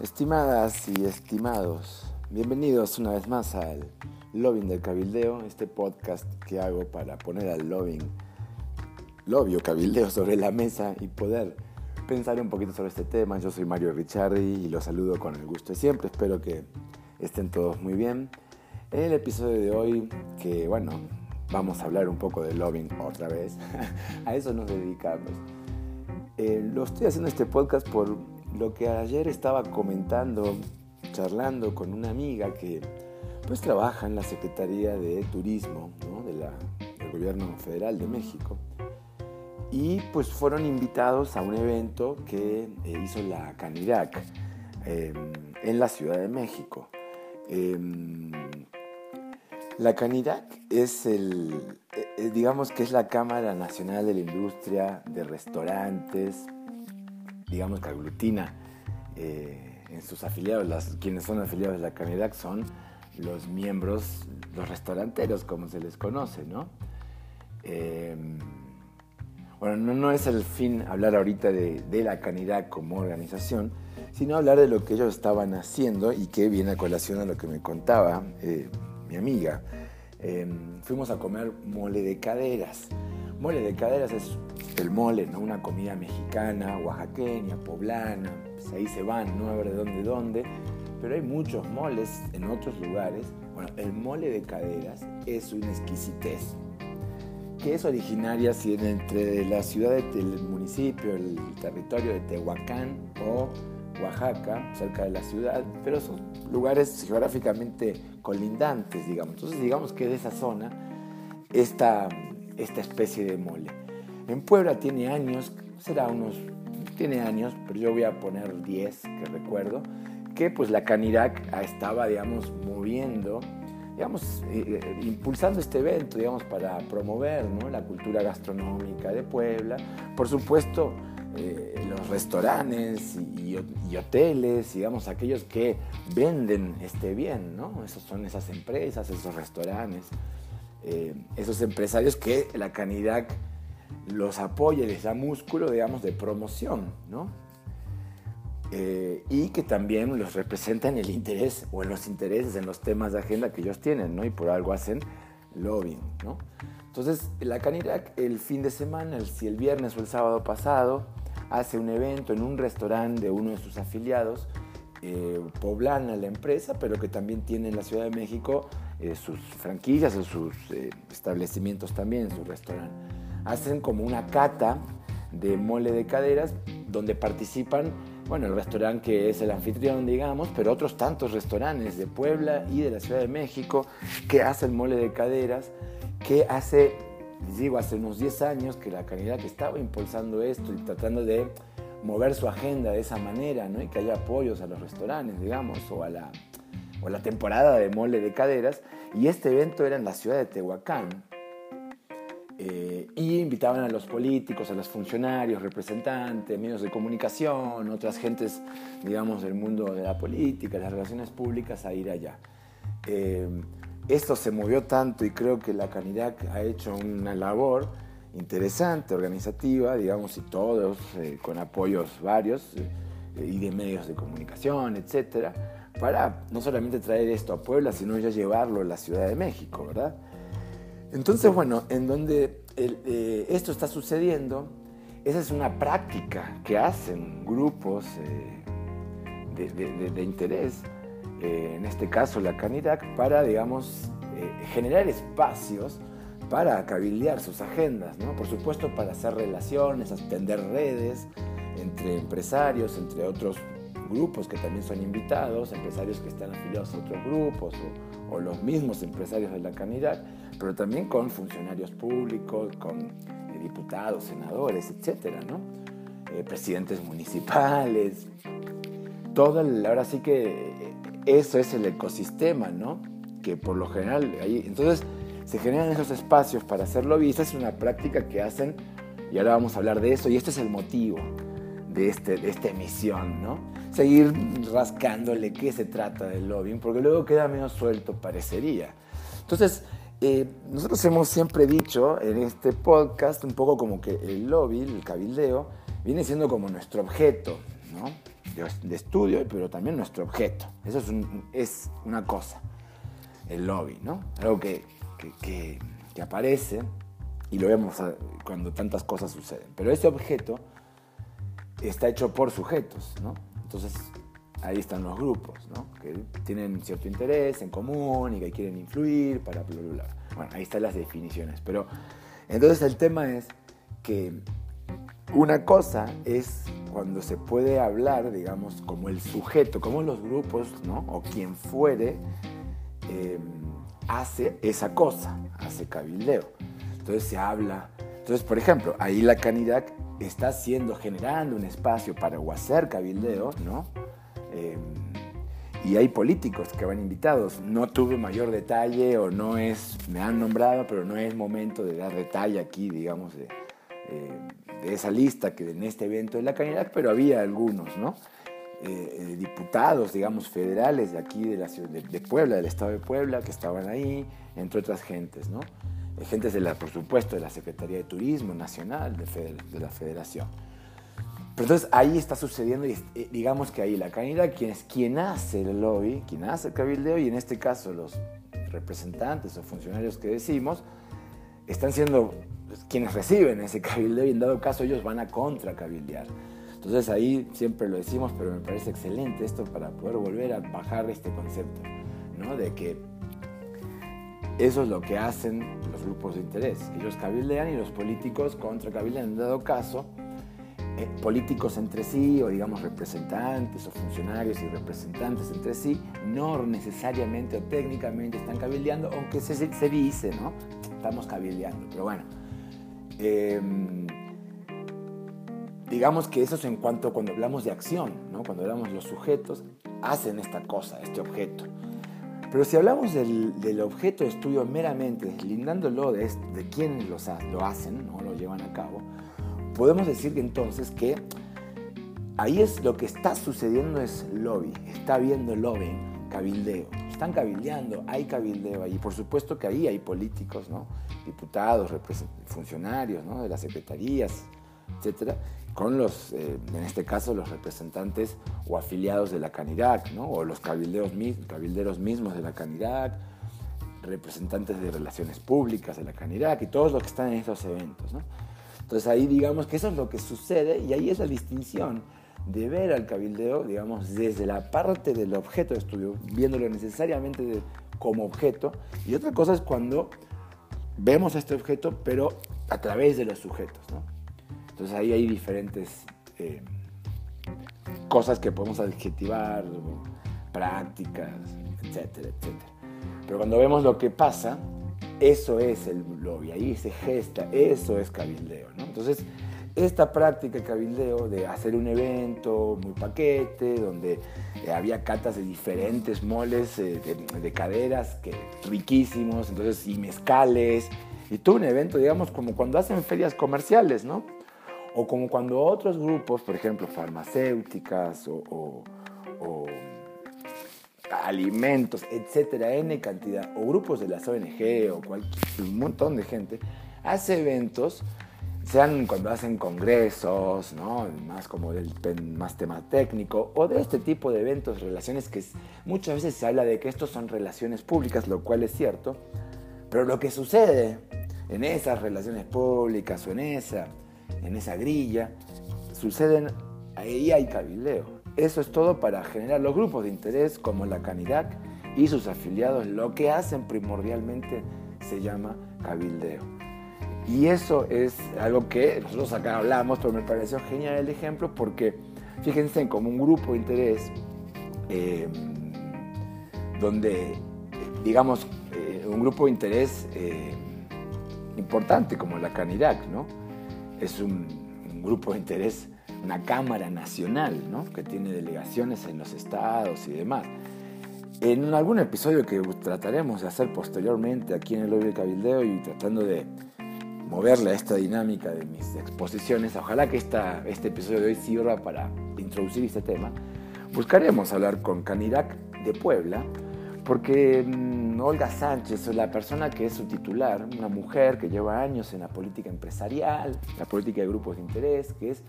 Estimadas y estimados, bienvenidos una vez más al Lobbying del Cabildeo, este podcast que hago para poner al lobbying, lobby o cabildeo sobre la mesa y poder pensar un poquito sobre este tema. Yo soy Mario Ricciardi y los saludo con el gusto de siempre, espero que estén todos muy bien. En el episodio de hoy, que bueno, vamos a hablar un poco de lobbying otra vez, a eso nos dedicamos. Eh, lo estoy haciendo este podcast por lo que ayer estaba comentando, charlando con una amiga que pues trabaja en la Secretaría de Turismo del Gobierno Federal de México. Y pues fueron invitados a un evento que eh, hizo la Canirac em, en la Ciudad de México. Em, la Canirac es el, eh, digamos que es la Cámara Nacional de la Industria de Restaurantes, digamos que aglutina eh, en sus afiliados, las, quienes son afiliados de la Canidad son los miembros, los restauranteros, como se les conoce, ¿no? Em, bueno, no, es el fin hablar ahorita de, la Canidad como organización, sino hablar de lo que ellos estaban haciendo y que viene a colación a lo que me contaba eh, mi amiga. Em, fuimos a comer mole de caderas. Mole de caderas es el mole, ¿no? Una comida mexicana, oaxaqueña, poblana, pues ahí se van, no de dónde, dónde, pero hay muchos moles en otros lugares. Bueno, el mole de caderas es una exquisitez, que es originaria si entre la ciudad del municipio, el territorio de Tehuacán o Oaxaca, cerca de la ciudad, pero son lugares geográficamente colindantes, digamos. Entonces digamos que de esa zona esta, esta especie de mole. En Puebla tiene años, será unos, tiene años, pero yo voy a poner 10 que recuerdo, que pues la Canirac estaba, digamos, moviendo, digamos, eh, eh, impulsando este evento, digamos, para promover la cultura gastronómica de Puebla. Por supuesto, eh, los restaurantes y, hoteles, digamos, aquellos que venden este bien, ¿no? Esos son esas empresas, esos restaurantes, esos empresarios que la Canirac los apoya y les da músculo, digamos, de promoción, ¿no? Eh, y que también los representa en el interés o en los intereses, en los temas de agenda que ellos tienen, ¿no? Y por algo hacen lobbying, ¿no? Entonces, la Canirac el fin de semana, si el viernes o el sábado pasado, hace un evento en un restaurante de uno de sus afiliados, eh, poblana la empresa, pero que también tiene en la Ciudad de México eh, sus franquillas o sus establecimientos también, su restaurante. Hacen como una cata de mole de caderas donde participan, bueno, el restaurante que es el anfitrión, digamos, pero otros tantos restaurantes de Puebla y de la Ciudad de México que hacen mole de caderas, que hace, digo, hace unos 10 años que la calidad que estaba impulsando esto y tratando de mover su agenda de esa manera, ¿no? Que haya apoyos a los restaurantes, digamos, o a la, o la temporada de mole de caderas. Y este evento era en la ciudad de Tehuacán, eh, y invitaban a los políticos, a los funcionarios, representantes, medios de comunicación, otras gentes, digamos, del mundo de la política, las relaciones públicas, a ir allá. Eh, esto se movió tanto y creo que la Canirac ha hecho una labor interesante, organizativa, digamos, y todos, eh, con apoyos varios, y de medios de comunicación, etcétera, para no solamente traer esto a Puebla, sino ya llevarlo a la Ciudad de México, ¿verdad? Entonces, bueno, en donde eh, esto está sucediendo, esa es una práctica que hacen grupos eh, de, interés, eh, en este caso la Canirac, para, digamos, generar espacios para cabildear sus agendas, ¿no? Por supuesto, para hacer relaciones, extender redes entre empresarios, entre otros grupos que también son invitados, empresarios que están afiliados a otros grupos o, los mismos empresarios de la Canidad, pero también con funcionarios públicos, con eh, diputados, senadores, etcétera, ¿no? Eh, presidentes municipales, todo, ahora sí que eh, eso es el ecosistema, ¿no? Que por lo general, ahí, entonces se generan esos espacios para hacerlo y esa es una práctica que hacen, y ahora vamos a hablar de eso, y este es el motivo de, este, de esta emisión, ¿no? seguir rascándole qué se trata del lobbying, porque luego queda menos suelto, parecería. Entonces, eh, nosotros hemos siempre dicho en este podcast un poco como que el lobby, el cabildeo, viene siendo como nuestro objeto, ¿no? De, estudio, pero también nuestro objeto. Eso es, es una cosa, el lobby, ¿no? Algo que, que, que aparece y lo vemos cuando tantas cosas suceden. Pero ese objeto está hecho por sujetos, ¿no? Entonces ahí están los grupos, ¿no? Que tienen cierto interés en común y que quieren influir para bla, bla, Bueno, ahí están las definiciones. Pero entonces el tema es que una cosa es cuando se puede hablar, digamos, como el sujeto, como los grupos, ¿no? O quien fuere, em, hace esa cosa, hace cabildeo. Entonces se habla. Entonces, por ejemplo, ahí la Canidac está haciendo, generando un espacio para hacer cabildeo, ¿no? Em, y hay políticos que van invitados. No tuve mayor detalle o no es, me han nombrado, pero no es momento de dar detalle aquí, digamos, de, eh, esa lista que en este evento de la Canidac, pero había algunos, ¿no? Eh, eh, diputados, digamos, federales de aquí, de la ciudad de, Puebla, del estado de Puebla, que estaban ahí, entre otras gentes, ¿no? gentes, de la, por supuesto, de la Secretaría de Turismo Nacional de, la Federación. Pero entonces ahí está sucediendo, y eh, digamos que ahí la canidad, quien es quien hace el lobby, quien hace el cabildeo, y en este caso los representantes o funcionarios que decimos, están siendo quienes reciben ese cabildeo y en dado caso ellos van a contra cabildear. Entonces ahí siempre lo decimos, pero me parece excelente esto para poder volver a bajar este concepto, ¿no? De que eso es lo que hacen los grupos de interés. Ellos cabildean y los políticos contra cabildean. En dado caso, eh, políticos entre sí, o digamos representantes o funcionarios y representantes entre sí, no necesariamente o técnicamente están cabildeando, aunque se, se dice, ¿no? Estamos cabildeando. Pero bueno, em, digamos que eso es en cuanto cuando hablamos de acción, ¿no? Cuando hablamos de los sujetos, hacen esta cosa, este objeto. Pero si hablamos del, objeto de estudio meramente, deslindándolo de, de quienes lo hacen o lo llevan a cabo, podemos decir que entonces que ahí es lo que está sucediendo es lobby, está habiendo lobbying, cabildeo. Están cabildeando, hay cabildeo ahí. Por supuesto que ahí hay políticos, ¿no? diputados, funcionarios ¿no? de las secretarías, etcétera, con los, eh, en este caso, los representantes o afiliados de la Canirac, ¿no? o los cabildeos, cabilderos mismos de la Canirac, representantes de relaciones públicas de la Canirac y todos los que están en estos eventos. ¿no? Entonces ahí digamos que eso es lo que sucede y ahí es la distinción de ver al cabildeo, digamos, desde la parte del objeto de estudio, viéndolo necesariamente como objeto, y otra cosa es cuando vemos este objeto, pero a través de los sujetos. ¿no? Entonces ahí hay diferentes eh, cosas que podemos adjetivar, prácticas, etcétera, etcétera. Pero cuando vemos lo que pasa, eso es el lobby, ahí se gesta, eso es cabildeo. ¿no? Entonces, esta práctica cabildeo de hacer un evento muy paquete, donde eh, había catas de diferentes moles eh, de, caderas que, riquísimos, entonces y mezcales, y todo un evento, digamos, como cuando hacen ferias comerciales, ¿no? O como cuando otros grupos, por ejemplo, farmacéuticas o, alimentos, etcétera, N cantidad, o grupos de las ONG o cualquier, un montón de gente, hace eventos, sean cuando hacen congresos, ¿no? más como del más tema técnico, o de este tipo de eventos, relaciones que muchas veces se habla de que estos son relaciones públicas, lo cual es cierto, pero lo que sucede en esas relaciones públicas o en esa en esa grilla, suceden, ahí hay cabildeo. Eso es todo para generar los grupos de interés como la Canidac y sus afiliados. Lo que hacen primordialmente se llama cabildeo. Y eso es algo que nosotros acá hablamos, pero me pareció genial el ejemplo porque fíjense como un grupo de interés em, donde, digamos, eh, un grupo de interés eh, importante como la Canidac, ¿no? es un, grupo de interés, una Cámara Nacional, ¿no? que tiene delegaciones en los estados y demás. En algún episodio que trataremos de hacer posteriormente aquí en el Lobby de Cabildeo y tratando de moverle a esta dinámica de mis exposiciones, ojalá que esta, este episodio de hoy sirva para introducir este tema, buscaremos hablar con Canirac de Puebla, porque mm, Olga Sánchez es la persona que es su titular, una mujer que lleva años en la política empresarial, la política de grupos de interés, que es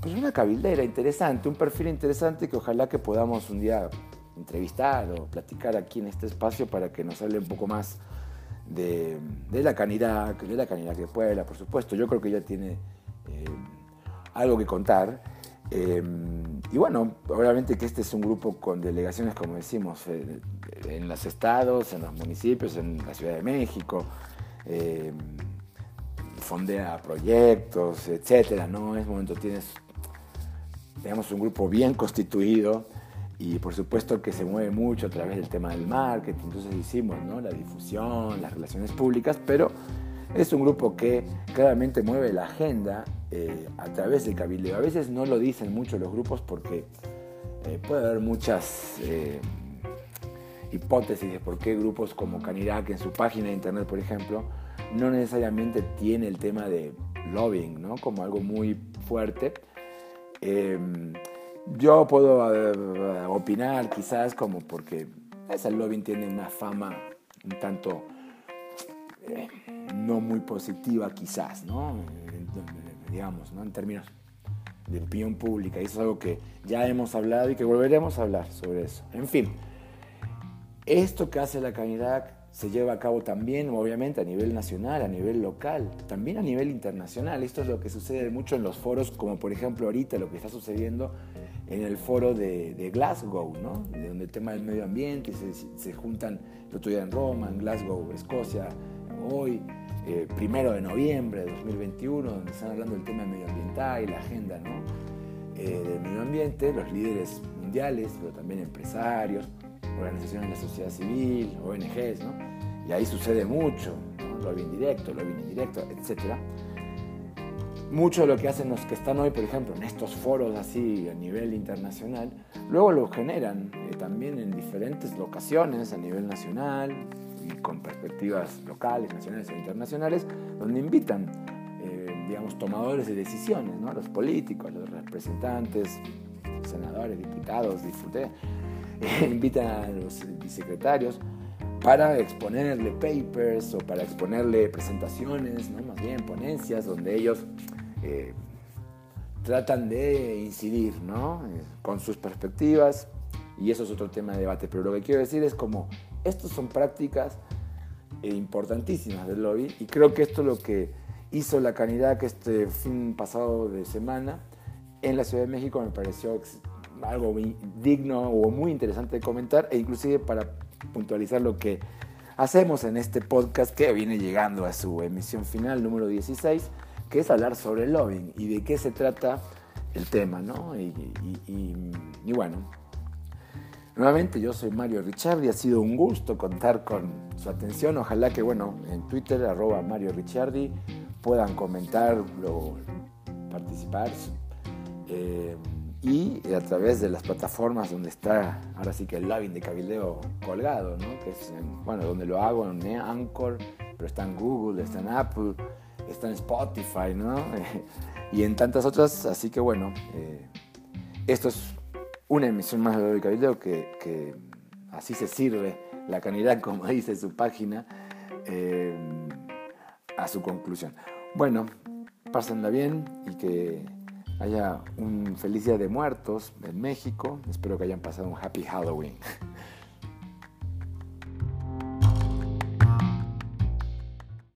pues una cabildera interesante, un perfil interesante que ojalá que podamos un día entrevistar o platicar aquí en este espacio para que nos hable un poco más de, la canidad, de la canidad que Puebla, por supuesto. Yo creo que ella tiene eh, algo que contar. Eh, y bueno, obviamente que este es un grupo con delegaciones, como decimos, eh, en los estados, en los municipios, en la Ciudad de México, fondea proyectos, etcétera, ¿no? En ese momento tienes, digamos, un grupo bien constituido y por supuesto que se mueve mucho a través del tema del marketing, entonces hicimos ¿no? la difusión, las relaciones públicas, pero es un grupo que claramente mueve la agenda eh, a través del cabildeo. A veces no lo dicen mucho los grupos porque eh, puede haber muchas eh, hipótesis de por qué grupos como Canirac en su página de internet, por ejemplo, no necesariamente tiene el tema de lobbying ¿no? como algo muy fuerte. Yo puedo eh, opinar quizás como porque esa lobbying tiene una fama un tanto eh, no muy positiva quizás, ¿no? digamos, ¿no? En términos de opinión pública. Y eso es algo que ya hemos hablado y que volveremos a hablar sobre eso. En fin, esto que hace la Canidad se lleva a cabo también, obviamente, a nivel nacional, a nivel local, también a nivel internacional. Esto es lo que sucede mucho en los foros, como por ejemplo ahorita lo que está sucediendo en el foro de, Glasgow, ¿no? de donde el tema del medio ambiente, se, juntan el otro en Roma, en Glasgow, Escocia, hoy, eh, primero de noviembre de 2021, donde están hablando del tema medioambiental y la agenda ¿no? Eh, del medio ambiente, los líderes mundiales, pero también empresarios, organizaciones de la sociedad civil, ONGs, ¿no? y ahí sucede mucho, ¿no? lobbying directo, lobbying indirecto, etcétera mucho de lo que hacen los que están hoy, por ejemplo, en estos foros así a nivel internacional, luego lo generan eh, también en diferentes locaciones a nivel nacional y con perspectivas locales, nacionales e internacionales, donde invitan, eh, digamos, tomadores de decisiones, ¿no? los políticos, los representantes, senadores, diputados, disfruté, invitan a los vicesecretarios para exponerle papers o para exponerle presentaciones, ¿no? más bien ponencias, donde ellos eh, tratan de incidir ¿no? Eh, con sus perspectivas y eso es otro tema de debate. Pero lo que quiero decir es como, estas son prácticas eh, importantísimas del lobby y creo que esto es lo que hizo la canidad que este fin pasado de semana en la Ciudad de México me pareció algo digno o muy interesante de comentar e inclusive para puntualizar lo que hacemos en este podcast que viene llegando a su emisión final número 16 que es hablar sobre el lobbying y de qué se trata el tema, ¿no? Y, bueno, nuevamente yo soy Mario Ricciardi, ha sido un gusto contar con su atención, ojalá que, bueno, en Twitter, arroba Mario Ricciardi, puedan comentar, participar. Eh, y a través de las plataformas donde está ahora sí que el lobbying de Cabildeo colgado, ¿no? que es bueno, donde lo hago en Anchor, pero está en Google, está en Apple, está en Spotify, ¿no? y en tantas otras, así que bueno, eh, esto es una emisión más de Cabildo que, que así se sirve la canidad, como dice su página, eh, a su conclusión. Bueno, pásenla bien y que haya un feliz día de muertos en México. Espero que hayan pasado un happy Halloween.